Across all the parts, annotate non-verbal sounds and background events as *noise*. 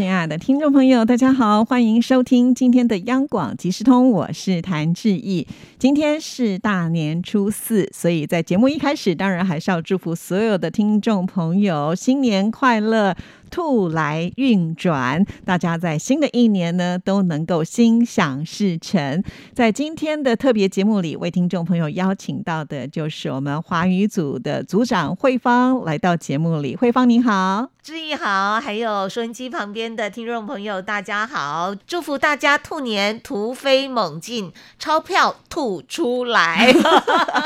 亲爱的听众朋友，大家好，欢迎收听今天的央广即时通，我是谭志毅。今天是大年初四，所以在节目一开始，当然还是要祝福所有的听众朋友新年快乐。兔来运转，大家在新的一年呢都能够心想事成。在今天的特别节目里，为听众朋友邀请到的就是我们华语组的组长慧芳来到节目里。慧芳您好，志毅好，还有收音机旁边的听众朋友大家好，祝福大家兔年突飞猛进，钞票吐出来。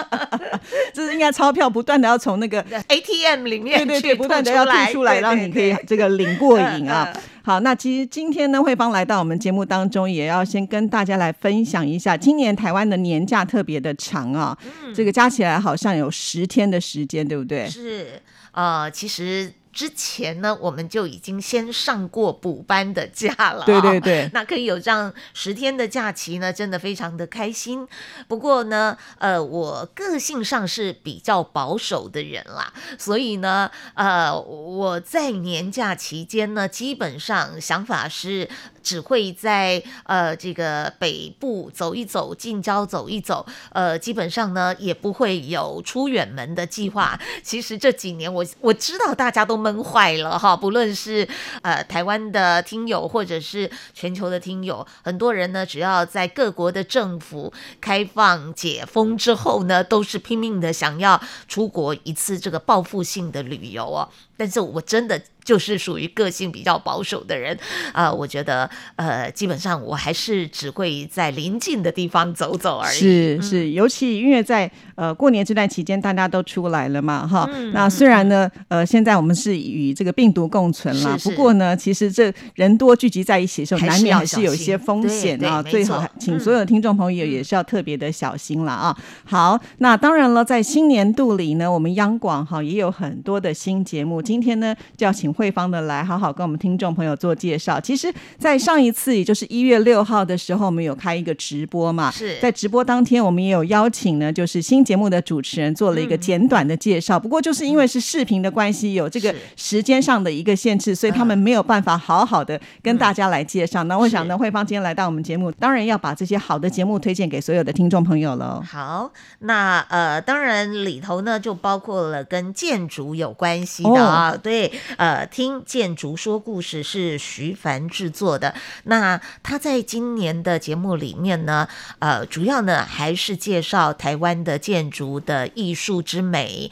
*laughs* 这是应该钞票不断的要从那个 *laughs* ATM 里面对对对，不断的要吐出来，让你可以。这个领过瘾啊！*laughs* 好，那其实今天呢，慧芳来到我们节目当中，也要先跟大家来分享一下，今年台湾的年假特别的长啊，这个加起来好像有十天的时间，对不对？是，呃，其实。之前呢，我们就已经先上过补班的假了，对对对，*laughs* 那可以有这样十天的假期呢，真的非常的开心。不过呢，呃，我个性上是比较保守的人啦，所以呢，呃，我在年假期间呢，基本上想法是。只会在呃这个北部走一走，近郊走一走，呃，基本上呢也不会有出远门的计划。其实这几年我我知道大家都闷坏了哈，不论是呃台湾的听友或者是全球的听友，很多人呢只要在各国的政府开放解封之后呢，都是拼命的想要出国一次这个报复性的旅游哦。但是我真的。就是属于个性比较保守的人啊，我觉得呃，基本上我还是只会在临近的地方走走而已。是是，尤其因为在呃过年这段期间，大家都出来了嘛，哈。那虽然呢，呃，现在我们是与这个病毒共存了，不过呢，其实这人多聚集在一起的时候，难免还是有一些风险啊。最好请所有的听众朋友也是要特别的小心了啊。好，那当然了，在新年度里呢，我们央广哈也有很多的新节目，今天呢就要请。慧芳的来好好跟我们听众朋友做介绍。其实，在上一次，也就是一月六号的时候，我们有开一个直播嘛？是在直播当天，我们也有邀请呢，就是新节目的主持人做了一个简短的介绍。不过，就是因为是视频的关系，有这个时间上的一个限制，所以他们没有办法好好的跟大家来介绍。那我想呢，慧芳今天来到我们节目，当然要把这些好的节目推荐给所有的听众朋友喽。好，那呃，当然里头呢，就包括了跟建筑有关系的啊，对，呃。听建筑说故事是徐凡制作的，那他在今年的节目里面呢，呃，主要呢还是介绍台湾的建筑的艺术之美。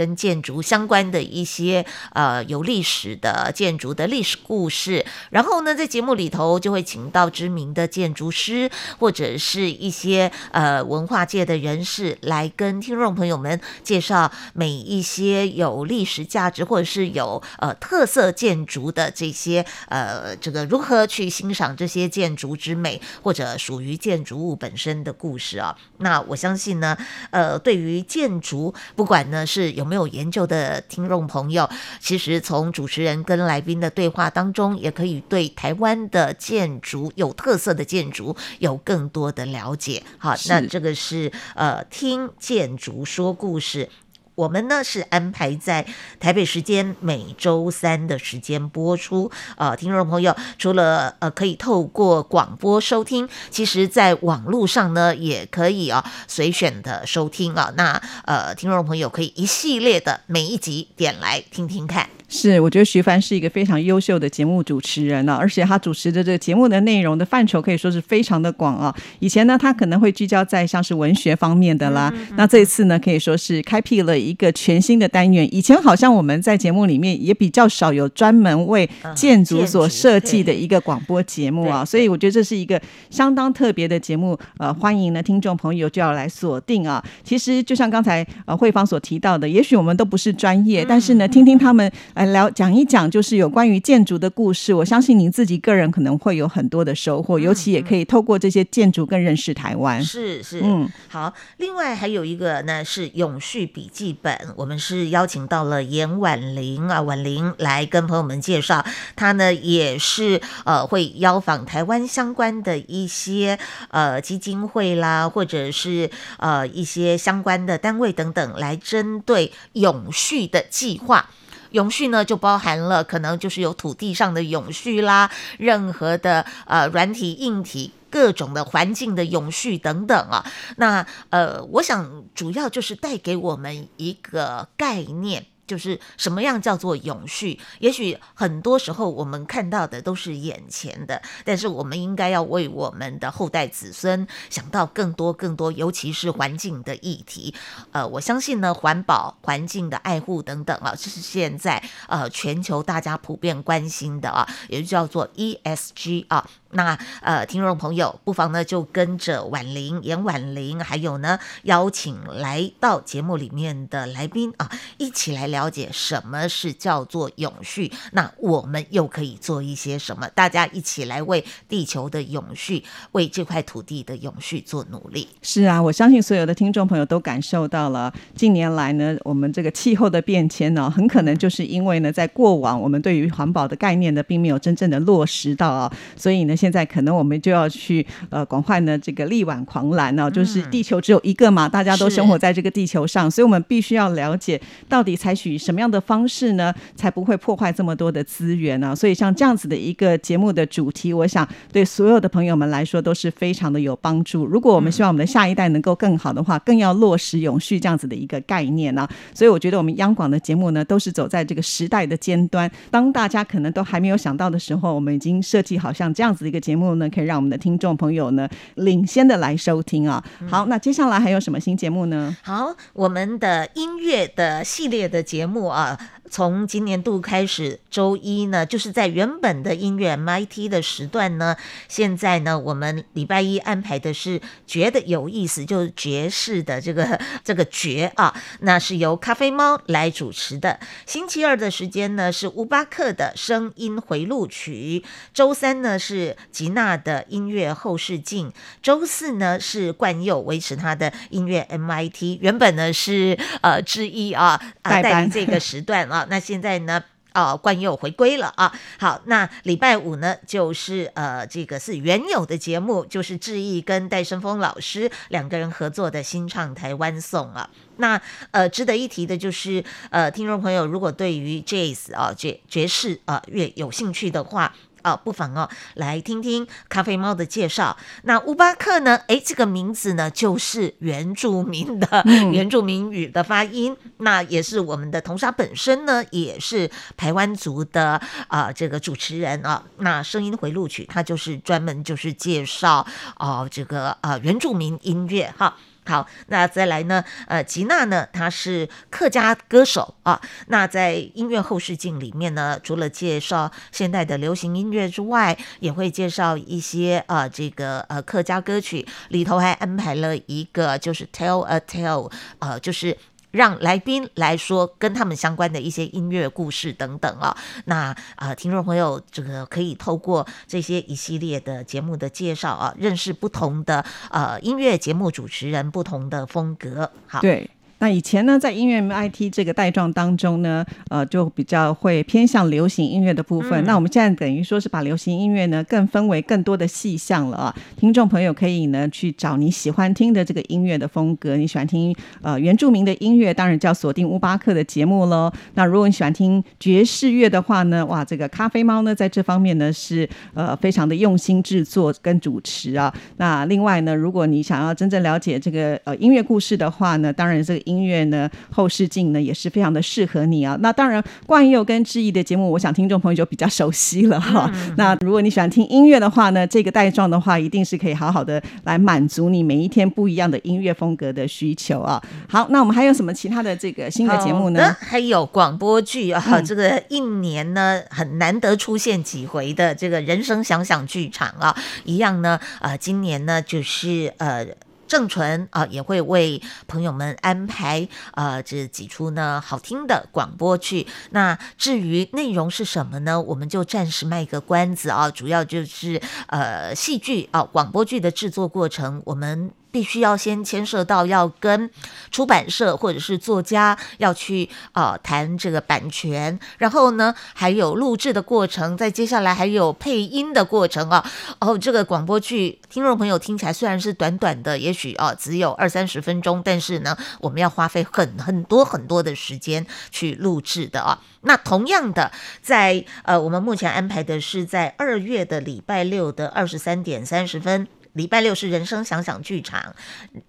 跟建筑相关的一些呃有历史的建筑的历史故事，然后呢，在节目里头就会请到知名的建筑师或者是一些呃文化界的人士来跟听众朋友们介绍每一些有历史价值或者是有呃特色建筑的这些呃这个如何去欣赏这些建筑之美或者属于建筑物本身的故事啊。那我相信呢，呃，对于建筑，不管呢是有没有研究的听众朋友，其实从主持人跟来宾的对话当中，也可以对台湾的建筑有特色的建筑有更多的了解。好，那这个是呃听建筑说故事。我们呢是安排在台北时间每周三的时间播出。呃，听众朋友除了呃可以透过广播收听，其实在网络上呢也可以啊随选的收听啊。那呃，听众朋友可以一系列的每一集点来听听看。是，我觉得徐帆是一个非常优秀的节目主持人呢，而且他主持的这个节目的内容的范畴可以说是非常的广啊。以前呢，他可能会聚焦在像是文学方面的啦，那这一次呢，可以说是开辟了一个全新的单元。以前好像我们在节目里面也比较少有专门为建筑所设计的一个广播节目啊，所以我觉得这是一个相当特别的节目。呃，欢迎呢听众朋友就要来锁定啊。其实就像刚才呃慧芳所提到的，也许我们都不是专业，但是呢，听听他们。来聊讲一讲，就是有关于建筑的故事。我相信您自己个人可能会有很多的收获，尤其也可以透过这些建筑更认识台湾。是是，嗯，好。另外还有一个呢是永续笔记本，我们是邀请到了严婉玲啊，婉玲来跟朋友们介绍，她呢也是呃会邀访台湾相关的一些呃基金会啦，或者是呃一些相关的单位等等，来针对永续的计划。永续呢，就包含了可能就是有土地上的永续啦，任何的呃软体、硬体、各种的环境的永续等等啊。那呃，我想主要就是带给我们一个概念。就是什么样叫做永续？也许很多时候我们看到的都是眼前的，但是我们应该要为我们的后代子孙想到更多更多，尤其是环境的议题。呃，我相信呢，环保、环境的爱护等等啊，这是现在呃全球大家普遍关心的啊，也就叫做 ESG 啊。那呃，听众朋友不妨呢就跟着婉玲、严婉玲，还有呢邀请来到节目里面的来宾啊，一起来了解什么是叫做永续。那我们又可以做一些什么？大家一起来为地球的永续、为这块土地的永续做努力。是啊，我相信所有的听众朋友都感受到了，近年来呢，我们这个气候的变迁呢，很可能就是因为呢，在过往我们对于环保的概念呢，并没有真正的落实到啊，所以呢。现在可能我们就要去呃广泛的这个力挽狂澜呢，就是地球只有一个嘛，大家都生活在这个地球上，所以我们必须要了解到底采取什么样的方式呢，才不会破坏这么多的资源呢？所以像这样子的一个节目的主题，我想对所有的朋友们来说都是非常的有帮助。如果我们希望我们的下一代能够更好的话，更要落实永续这样子的一个概念呢。所以我觉得我们央广的节目呢，都是走在这个时代的尖端。当大家可能都还没有想到的时候，我们已经设计好像这样子。一个节目呢，可以让我们的听众朋友呢领先的来收听啊。好，那接下来还有什么新节目呢？好，我们的音乐的系列的节目啊。从今年度开始，周一呢，就是在原本的音乐 MIT 的时段呢，现在呢，我们礼拜一安排的是觉得有意思，就是爵士的这个 *laughs* 这个爵啊，那是由咖啡猫来主持的。星期二的时间呢是乌巴克的声音回录曲，周三呢是吉娜的音乐后视镜，周四呢是冠佑维持他的音乐 MIT，原本呢是呃之一啊，代班这个时段啊。那现在呢？哦，冠佑回归了啊！好，那礼拜五呢，就是呃，这个是原有的节目，就是志毅跟戴胜峰老师两个人合作的新唱台湾颂啊。那呃，值得一提的就是，呃，听众朋友如果对于 jazz 啊爵爵士啊乐有兴趣的话。哦，不妨哦，来听听咖啡猫的介绍。那乌巴克呢？诶，这个名字呢，就是原住民的原住民语的发音。那也是我们的同沙本身呢，也是台湾族的啊，这个主持人啊。那声音回录曲，他就是专门就是介绍哦，这个啊原住民音乐哈。好，那再来呢？呃，吉娜呢，她是客家歌手啊。那在音乐后视镜里面呢，除了介绍现代的流行音乐之外，也会介绍一些呃这个呃客家歌曲。里头还安排了一个就是 tell a tale，呃，就是。让来宾来说跟他们相关的一些音乐故事等等啊，那啊，听众朋友这个可以透过这些一系列的节目的介绍啊，认识不同的呃音乐节目主持人不同的风格。好，对。那以前呢，在音乐 MIT 这个带状当中呢，呃，就比较会偏向流行音乐的部分。那我们现在等于说是把流行音乐呢，更分为更多的细项了啊。听众朋友可以呢去找你喜欢听的这个音乐的风格。你喜欢听呃原住民的音乐，当然就要锁定乌巴克的节目喽。那如果你喜欢听爵士乐的话呢，哇，这个咖啡猫呢在这方面呢是呃非常的用心制作跟主持啊。那另外呢，如果你想要真正了解这个呃音乐故事的话呢，当然这个。音乐呢，后视镜呢也是非常的适合你啊。那当然，冠佑跟志毅的节目，我想听众朋友就比较熟悉了哈。那如果你喜欢听音乐的话呢，这个带状的话，一定是可以好好的来满足你每一天不一样的音乐风格的需求啊。好，那我们还有什么其他的这个新的节目呢？还有广播剧啊，这个一年呢很难得出现几回的这个人生想想剧场啊，一样呢，呃，今年呢就是呃。郑纯啊，也会为朋友们安排呃这几出呢好听的广播剧。那至于内容是什么呢？我们就暂时卖个关子啊，主要就是呃戏剧啊广播剧的制作过程，我们。必须要先牵涉到要跟出版社或者是作家要去呃谈这个版权，然后呢还有录制的过程，在接下来还有配音的过程啊。哦，这个广播剧听众朋友听起来虽然是短短的，也许啊只有二三十分钟，但是呢我们要花费很很多很多的时间去录制的啊。那同样的，在呃我们目前安排的是在二月的礼拜六的二十三点三十分。礼拜六是人生想想剧场，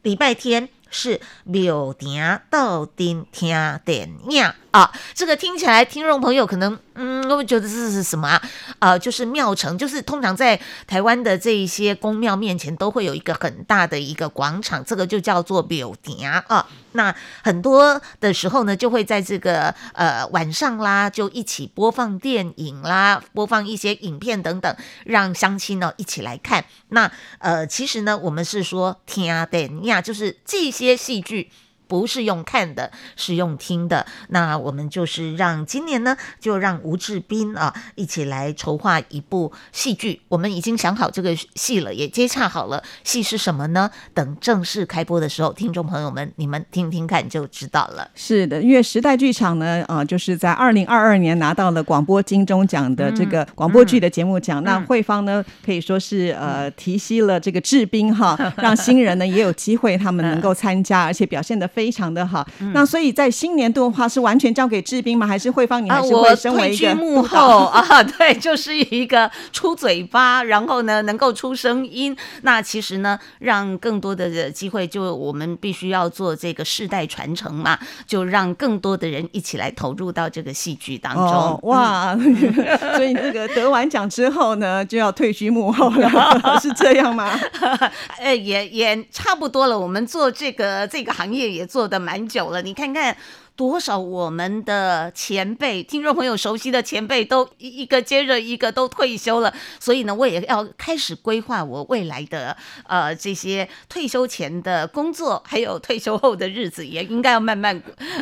礼拜天是柳田到丁听电影。啊。这个听起来，听众朋友可能。嗯，我觉得这是什么啊？呃，就是庙城，就是通常在台湾的这一些宫庙面前都会有一个很大的一个广场，这个就叫做庙田啊。那很多的时候呢，就会在这个呃晚上啦，就一起播放电影啦，播放一些影片等等，让乡亲呢一起来看。那呃，其实呢，我们是说听电影，就是这些戏剧。不是用看的，是用听的。那我们就是让今年呢，就让吴志斌啊一起来筹划一部戏剧。我们已经想好这个戏了，也接洽好了。戏是什么呢？等正式开播的时候，听众朋友们，你们听听看就知道了。是的，因为时代剧场呢，啊，就是在二零二二年拿到了广播金钟奖的这个广播剧的节目奖。那慧芳呢，可以说是呃提携了这个志斌哈，*laughs* 让新人呢也有机会他们能够参加，而且表现的非。非常的好，那所以在新年度的话，是完全交给志斌吗？还是慧芳？你还是会身为一个幕后 *laughs* 啊？对，就是一个出嘴巴，然后呢，能够出声音。那其实呢，让更多的机会，就我们必须要做这个世代传承嘛，就让更多的人一起来投入到这个戏剧当中。哇，*laughs* 所以这个得完奖之后呢，就要退居幕后了，*laughs* 是这样吗？呃，也也差不多了。我们做这个这个行业也。也做的蛮久了，你看看。多少我们的前辈、听众朋友熟悉的前辈都一一个接着一个都退休了，所以呢，我也要开始规划我未来的呃这些退休前的工作，还有退休后的日子，也应该要慢慢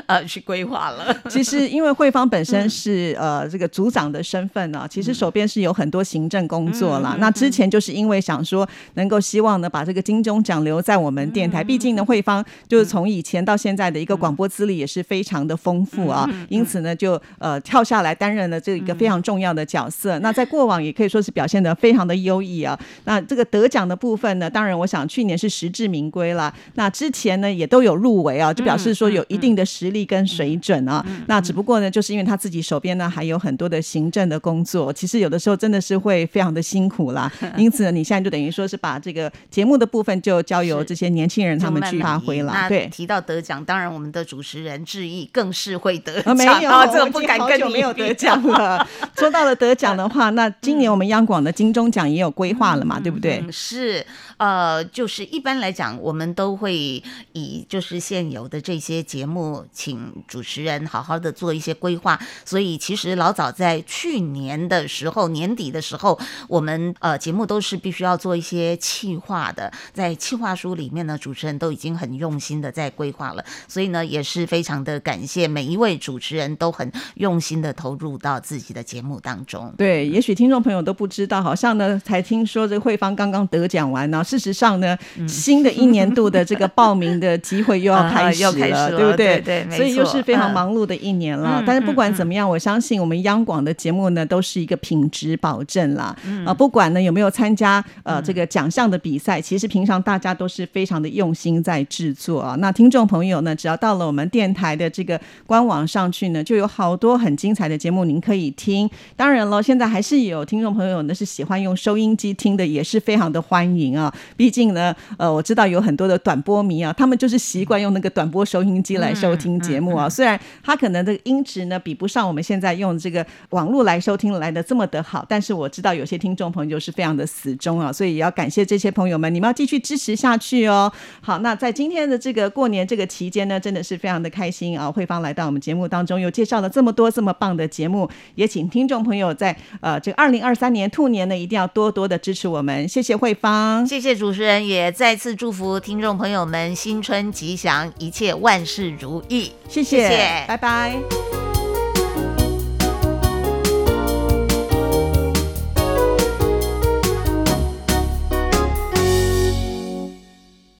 呃去规划了。*laughs* 其实，因为慧芳本身是呃这个组长的身份呢，其实手边是有很多行政工作啦。那之前就是因为想说能够希望呢把这个金钟奖留在我们电台，毕竟呢慧芳就是从以前到现在的一个广播资历也是非常。常的丰富啊，因此呢，就呃跳下来担任了这一个非常重要的角色。那在过往也可以说是表现的非常的优异啊。那这个得奖的部分呢，当然我想去年是实至名归了。那之前呢也都有入围啊，就表示说有一定的实力跟水准啊。那只不过呢，就是因为他自己手边呢还有很多的行政的工作，其实有的时候真的是会非常的辛苦啦。*laughs* 因此呢，你现在就等于说是把这个节目的部分就交由这些年轻人他们去发挥了。对，提到得奖，当然我们的主持人致意。更是会得奖，没有，*laughs* 这个不敢跟你没有得奖了。*laughs* 说到了得奖的话，那今年我们央广的金钟奖也有规划了嘛，对不对？是，呃，就是一般来讲，我们都会以就是现有的这些节目，请主持人好好的做一些规划。所以其实老早在去年的时候，年底的时候，我们呃节目都是必须要做一些企划的，在企划书里面呢，主持人都已经很用心的在规划了。所以呢，也是非常的。感谢每一位主持人都很用心的投入到自己的节目当中。对，也许听众朋友都不知道，好像呢 *laughs* 才听说这个慧芳刚刚得奖完呢。事实上呢，新的一年度的这个报名的机会又要 *laughs* 开始了，对不对？对，所以又是非常忙碌的一年了。但是不管怎么样，我相信我们央广的节目呢都是一个品质保证啦。啊，不管呢有没有参加呃这个奖项的比赛，其实平常大家都是非常的用心在制作啊。那听众朋友呢，只要到了我们电台的。这个官网上去呢，就有好多很精彩的节目，您可以听。当然了，现在还是有听众朋友呢是喜欢用收音机听的，也是非常的欢迎啊。毕竟呢，呃，我知道有很多的短波迷啊，他们就是习惯用那个短波收音机来收听节目啊。虽然他可能这个音质呢比不上我们现在用这个网络来收听来的这么的好，但是我知道有些听众朋友是非常的死忠啊，所以也要感谢这些朋友们，你们要继续支持下去哦。好，那在今天的这个过年这个期间呢，真的是非常的开心。啊，慧芳来到我们节目当中，又介绍了这么多这么棒的节目，也请听众朋友在呃这个二零二三年兔年呢，一定要多多的支持我们。谢谢慧芳，谢谢主持人，也再次祝福听众朋友们新春吉祥，一切万事如意。谢谢，拜拜。